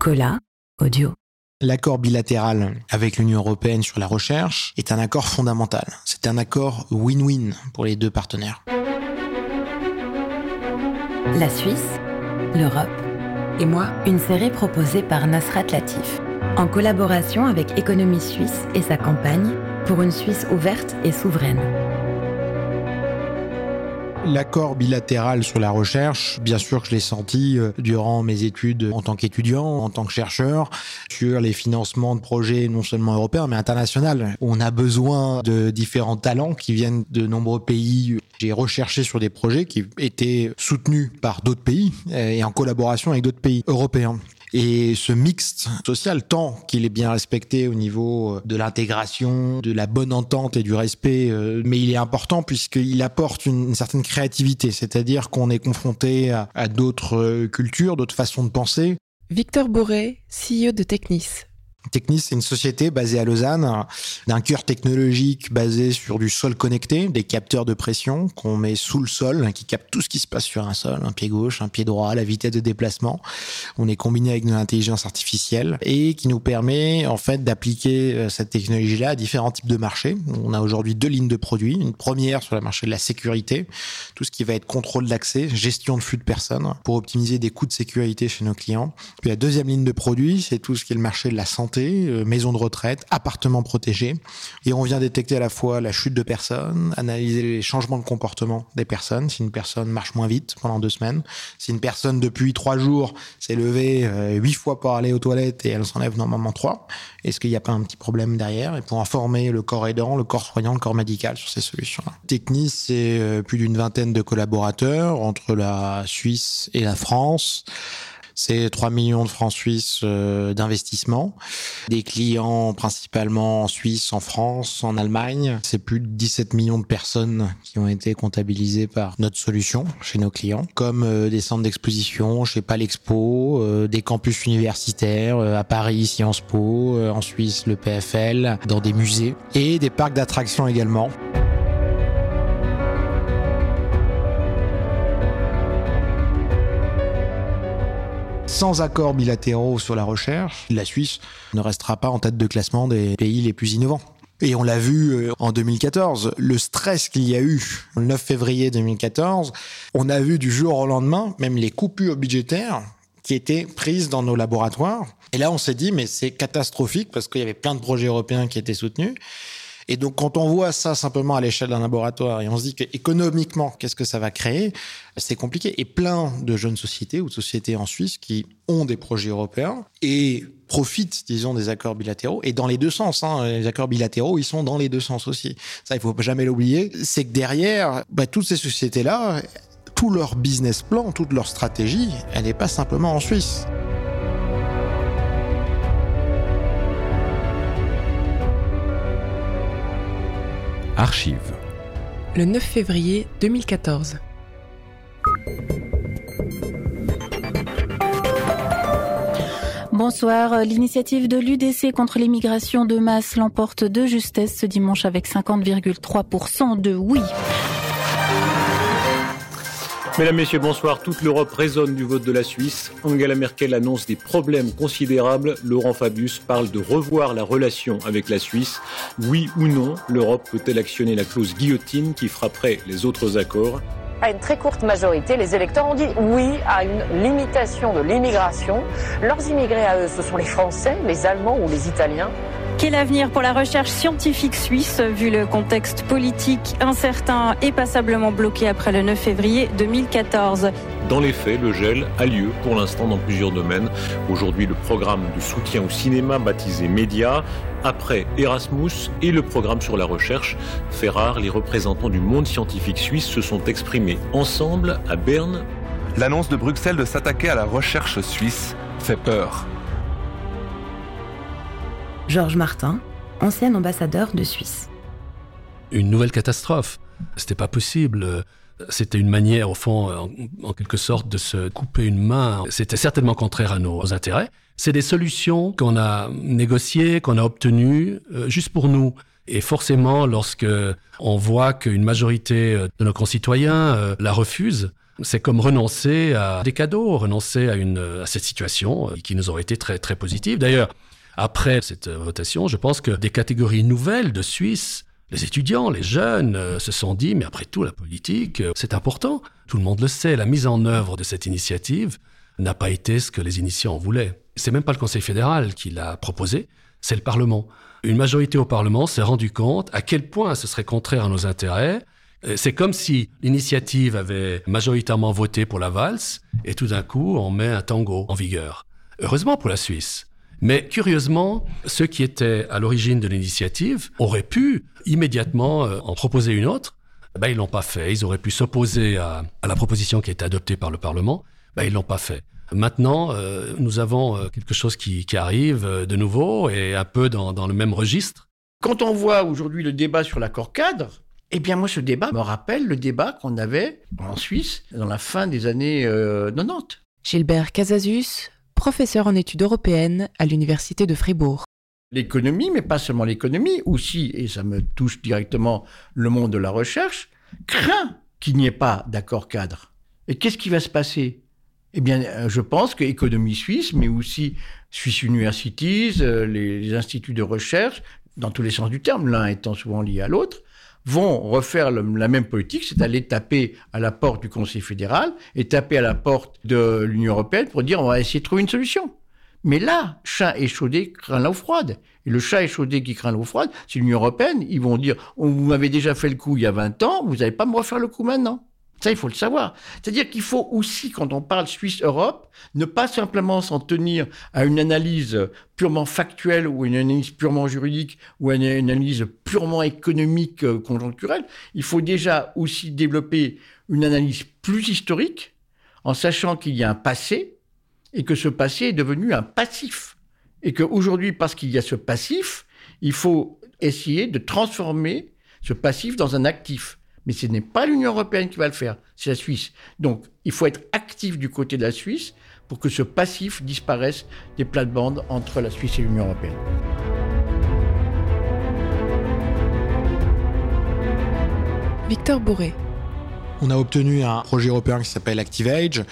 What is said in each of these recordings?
Cola, audio. L'accord bilatéral avec l'Union européenne sur la recherche est un accord fondamental. C'est un accord win-win pour les deux partenaires. La Suisse, l'Europe et moi, une série proposée par Nasrat Latif, en collaboration avec Économie Suisse et sa campagne pour une Suisse ouverte et souveraine. L'accord bilatéral sur la recherche, bien sûr que je l'ai senti euh, durant mes études en tant qu'étudiant, en tant que chercheur, sur les financements de projets non seulement européens mais internationaux. On a besoin de différents talents qui viennent de nombreux pays. J'ai recherché sur des projets qui étaient soutenus par d'autres pays euh, et en collaboration avec d'autres pays européens. Et ce mixte social, tant qu'il est bien respecté au niveau euh, de l'intégration, de la bonne entente et du respect, euh, mais il est important puisqu'il apporte une, certaine créativité, c'est-à-dire qu'on est confronté à, à d'autres euh, cultures, d'autres façons de penser. Victor Bourret, CEO de Technis. Technis, c'est une société basée à Lausanne, d'un cœur technologique basé sur du sol connecté, des capteurs de pression qu'on met sous le sol, hein, qui captent tout ce qui se passe sur un sol, un pied gauche, un pied droit, la vitesse de déplacement. On est combiné avec de l'intelligence artificielle et qui nous permet en fait d'appliquer euh, cette technologie-là à différents types de marchés. On a aujourd'hui deux lignes de produits. Une première sur le marché de la sécurité, tout ce qui va être contrôle d'accès, gestion de flux de personnes pour optimiser des coûts de sécurité chez nos clients. Puis la deuxième ligne de produits, c'est tout ce qui est le marché de la santé euh, maison de retraite, appartements protégés. Et on vient détecter à la fois la chute de personnes, analyser les changements de comportement des personnes. Si une personne marche moins vite pendant deux semaines, si une personne depuis trois jours s'est levée euh, huit fois pour aller aux toilettes et elle s'enlève normalement trois, est-ce qu'il n'y a pas un petit problème derrière? Et pour informer le corps aidant, le corps soignant, le corps médical sur ces solutions-là. Technis, c'est euh, plus d'une vingtaine de collaborateurs entre la Suisse et la France. C'est 3 millions de francs suisses euh, d'investissement. Des clients principalement en Suisse, en France, en Allemagne. C'est plus de 17 millions de personnes qui ont été comptabilisées par notre solution chez nos clients, comme euh, des centres d'exposition chez Palexpo, euh, des campus universitaires à Paris, Sciences Po, en Suisse, le PFL, dans des musées et des parcs d'attractions également. Sans accords bilatéraux sur la recherche, la Suisse ne restera pas en tête de classement des pays les plus innovants. Et on l'a vu euh, en 2014, le stress qu'il y a eu le 9 février 2014, on a vu du jour au lendemain même les coupures budgétaires qui étaient prises dans nos laboratoires. Et là, on s'est dit, mais c'est catastrophique parce qu'il y avait plein de projets européens qui étaient soutenus. Et donc, quand on voit ça simplement à l'échelle d'un laboratoire et on se dit qu'économiquement, qu'est-ce que ça va créer, c'est compliqué. Et plein de jeunes sociétés ou de sociétés en Suisse qui ont des projets européens et profitent, disons, des accords bilatéraux. Et dans les deux sens, hein, les accords bilatéraux, ils sont dans les deux sens aussi. Ça, il faut jamais l'oublier. C'est que derrière, bah, toutes ces sociétés-là, tout leur business plan, toute leur stratégie, elle n'est pas simplement en Suisse. Archive. Le 9 février 2014. Bonsoir. L'initiative de l'UDC contre l'immigration de masse l'emporte de justesse ce dimanche avec 50,3% de oui. Mesdames, Messieurs, bonsoir. Toute l'Europe résonne du vote de la Suisse. Angela Merkel annonce des problèmes considérables. Laurent Fabius parle de revoir la relation avec la Suisse. Oui ou non, l'Europe peut-elle actionner la clause guillotine qui frapperait les autres accords? À une très courte majorité, les électeurs ont dit oui à une limitation de l'immigration. Leurs immigrés à eux, ce sont les Français, les Allemands ou les Italiens. Quel avenir pour la recherche scientifique suisse, vu le contexte politique incertain et passablement bloqué après le 9 février 2014 Dans les faits, le gel a lieu pour l'instant dans plusieurs domaines. Aujourd'hui, le programme de soutien au cinéma baptisé Média, après Erasmus et le programme sur la recherche fait rare, les représentants du monde scientifique suisse se sont exprimés ensemble à Berne. L'annonce de Bruxelles de s'attaquer à la recherche suisse fait peur. Georges Martin, ancien ambassadeur de Suisse. Une nouvelle catastrophe. C'était pas possible. C'était une manière, au fond, en, quelque sorte, de se couper une main. C'était certainement contraire à nos intérêts. C'est des solutions qu'on a négociées, qu'on a obtenues, euh, juste pour nous. Et forcément, lorsque on voit qu'une majorité de nos concitoyens euh, la refuse, C'est comme renoncer à des cadeaux, renoncer à cette situation qui nous aurait été très, très positive. D'ailleurs, après cette votation, je pense que des catégories nouvelles de Suisses les étudiants, les jeunes euh, se sont dit, mais après tout, la politique, euh, c'est important. Tout le monde le sait, la mise en œuvre de cette initiative n'a pas été ce que les initiants voulaient. C'est même pas le Conseil fédéral qui l'a proposé, c'est le Parlement. Une majorité au Parlement s'est rendu compte à quel point ce serait contraire à nos intérêts. Euh, c'est comme si l'initiative avait majoritairement voté pour la valse et tout d'un coup on met un tango en vigueur. Heureusement pour la Suisse. Mais curieusement, ceux qui étaient à l'origine de l'initiative auraient pu immédiatement euh, en proposer une autre. Ben, ils l'ont pas fait. Ils auraient pu s'opposer à, la proposition qui a été adoptée par le Parlement. Ben, ils l'ont pas fait. Maintenant, euh, nous avons euh, quelque chose qui, arrive de nouveau et un peu dans, dans le même registre. Quand on voit aujourd'hui le débat sur l'accord cadre, eh bien, moi, ce débat me rappelle le débat qu'on avait en Suisse dans la fin des années 90. Gilbert Casasus, professeur en études européennes à l'Université de Fribourg. L'économie, mais pas seulement l'économie, aussi, et ça me touche directement le monde de la recherche, craint qu'il n'y ait pas d'accord cadre. Et qu'est-ce qui va se passer? Eh bien, euh, je pense que l'économie suisse, mais aussi Swiss Universities, euh, les instituts de recherche, dans tous les sens du terme, l'un étant souvent lié à l'autre, vont refaire la même politique, c'est aller taper à la porte du Conseil fédéral et taper à la porte de l'Union européenne pour dire on va essayer de trouver une solution. Mais là, chat échaudé craint l'eau froide. Et le chat échaudé qui craint l'eau froide, c'est l'Union européenne. Ils vont dire, vous m'avez déjà fait le coup il y a 20 ans, vous n'allez pas me refaire le coup maintenant. Ça, il faut le savoir. C'est-à-dire qu'il faut aussi, quand on parle Suisse-Europe, ne pas simplement s'en tenir à une analyse purement factuelle ou une analyse purement juridique ou une analyse purement économique euh, conjoncturelle. Il faut déjà aussi développer une analyse plus historique en sachant qu'il y a un passé et que ce passé est devenu un passif. Et qu'aujourd'hui, parce qu'il y a ce passif, il faut essayer de transformer ce passif dans un actif. Mais ce n'est pas l'Union européenne qui va le faire, c'est la Suisse. Donc il faut être actif du côté de la Suisse pour que ce passif disparaisse des plates-bandes entre la Suisse et l'Union européenne. Victor Bourré. On a obtenu un projet européen qui s'appelle ActiveAge.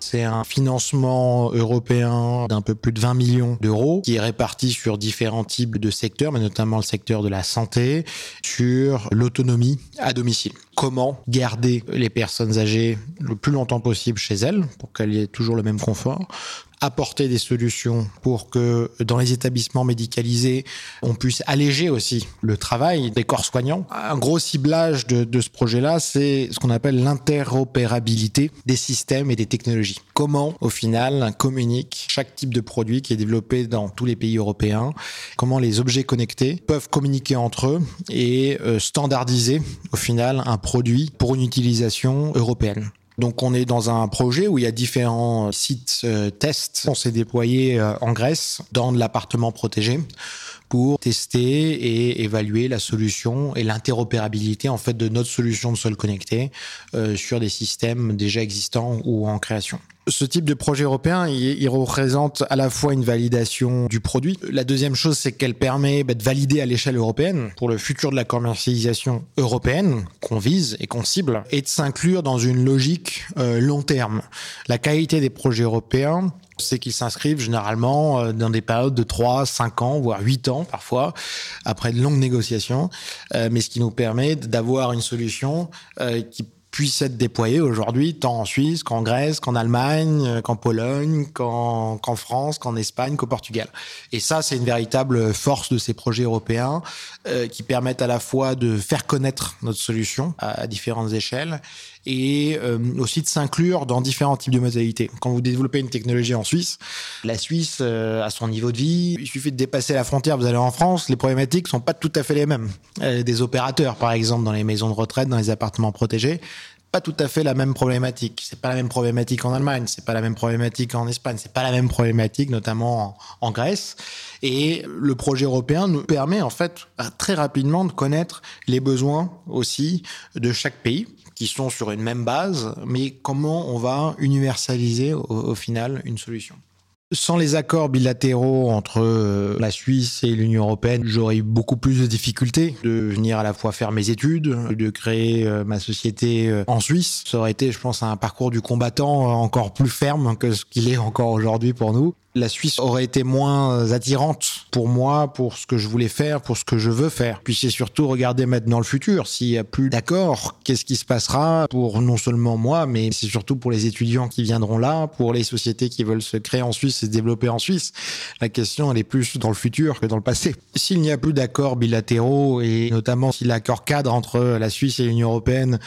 C'est un financement européen d'un peu plus de 20 millions d'euros qui est réparti sur différents types de secteurs, mais notamment le secteur de la santé, sur l'autonomie à domicile. Comment garder les personnes âgées le plus longtemps possible chez elles pour qu'elles aient toujours le même confort apporter des solutions pour que dans les établissements médicalisés, on puisse alléger aussi le travail des corps soignants. Un gros ciblage de, ce projet-là, c'est ce qu'on appelle l'interopérabilité des systèmes et des technologies. Comment, au final, communique chaque type de produit qui est développé dans tous les pays européens, comment les objets connectés peuvent communiquer entre eux et euh, standardiser, au final, un produit pour une utilisation européenne? Donc on est dans un projet où il y a différents sites euh, tests. On s'est déployé euh, en Grèce dans de l'appartement protégé pour tester et évaluer la solution et l'interopérabilité en fait de notre solution de sol connecté euh, sur des systèmes déjà existants ou en création. Ce type de projet européen, il, représente à la fois une validation du produit. La deuxième chose, c'est qu'elle permet bah, de valider à l'échelle européenne pour le futur de la commercialisation européenne qu'on vise et qu'on cible, et de s'inclure dans une logique euh, long terme. La qualité des projets européens, c'est qu'ils s'inscrivent généralement euh, dans des périodes de 3, 5 ans, voire 8 ans parfois, après de longues négociations, euh, mais ce qui nous permet d'avoir une solution qui puisse être déployé aujourd'hui, tant en Suisse qu'en Grèce, qu'en Allemagne, euh, qu'en Pologne, qu'en France, qu'en Espagne, qu'au Portugal. Et ça, c'est une véritable force de ces projets européens euh, qui permettent à la fois de faire connaître notre solution à, différentes échelles et euh, aussi de s'inclure dans différents types de modalités. Quand vous développez une technologie en Suisse, la Suisse a son niveau de vie. Il suffit de dépasser la frontière, vous allez en France, les problématiques sont pas tout à fait les mêmes. des opérateurs, par exemple, dans les maisons de retraite, dans les appartements protégés, pas tout à fait la même problématique. C'est pas la même problématique en Allemagne, c'est pas la même problématique en Espagne, c'est pas la même problématique notamment en, Grèce. Et le projet européen nous permet en fait très rapidement de connaître les besoins aussi de chaque pays qui sont sur une même base, mais comment on va universaliser au final une solution. Sans les accords bilatéraux entre euh, la Suisse et l'Union européenne, j'aurais eu beaucoup plus de difficultés de venir à la fois faire mes études, de créer euh, ma société euh, en Suisse. Ça aurait été, je pense, un parcours du combattant encore plus ferme que ce qu'il est encore aujourd'hui pour nous la Suisse aurait été moins attirante pour moi, pour ce que je voulais faire, pour ce que je veux faire. Puis c'est surtout regarder maintenant le futur. S'il n'y a plus d'accord, qu'est-ce qui se passera pour non seulement moi, mais c'est surtout pour les étudiants qui viendront là, pour les sociétés qui veulent se créer en Suisse et se développer en Suisse. La question, elle est plus dans le futur que dans le passé. S'il n'y a plus d'accords bilatéraux et notamment si l'accord cadre entre la Suisse et l'Union européenne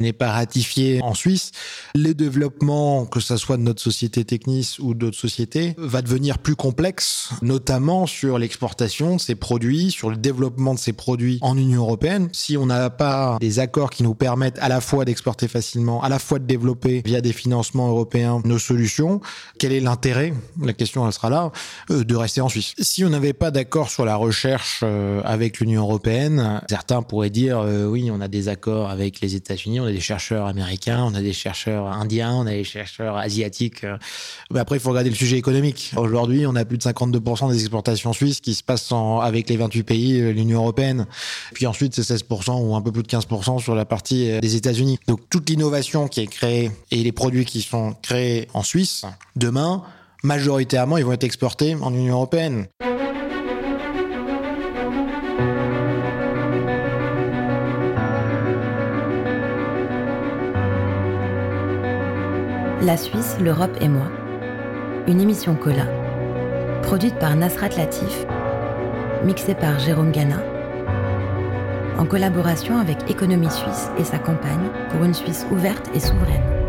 n'est pas ratifié en Suisse, les développements, que ce soit de notre société Technis ou d'autres sociétés, va devenir plus complexe, notamment sur l'exportation de ces produits, sur le développement de ces produits en Union européenne. Si on n'a pas des accords qui nous permettent à la fois d'exporter facilement, à la fois de développer via des financements européens nos solutions, quel est l'intérêt? La question elle sera là euh, de rester en Suisse. Si on n'avait pas d'accord sur la recherche euh, avec l'Union européenne, certains pourraient dire euh, oui, on a des accords avec les États-Unis, on a des chercheurs américains, on a des chercheurs indiens, on a des chercheurs asiatiques. Mais après, il faut regarder le sujet économique. Aujourd'hui, on a plus de 52% des exportations suisses qui se passent avec les 28 pays de l'Union européenne. Puis ensuite, c'est 16% ou un peu plus de 15% sur la partie euh, des États-Unis. Donc toute l'innovation qui est créée et les produits qui sont créés en Suisse, demain, majoritairement, ils vont être exportés en Union européenne. La Suisse, l'Europe et moi une émission Cola, produite par Nasrat Latif, mixée par Jérôme Gana, en collaboration avec Économie Suisse et sa campagne pour une Suisse ouverte et souveraine.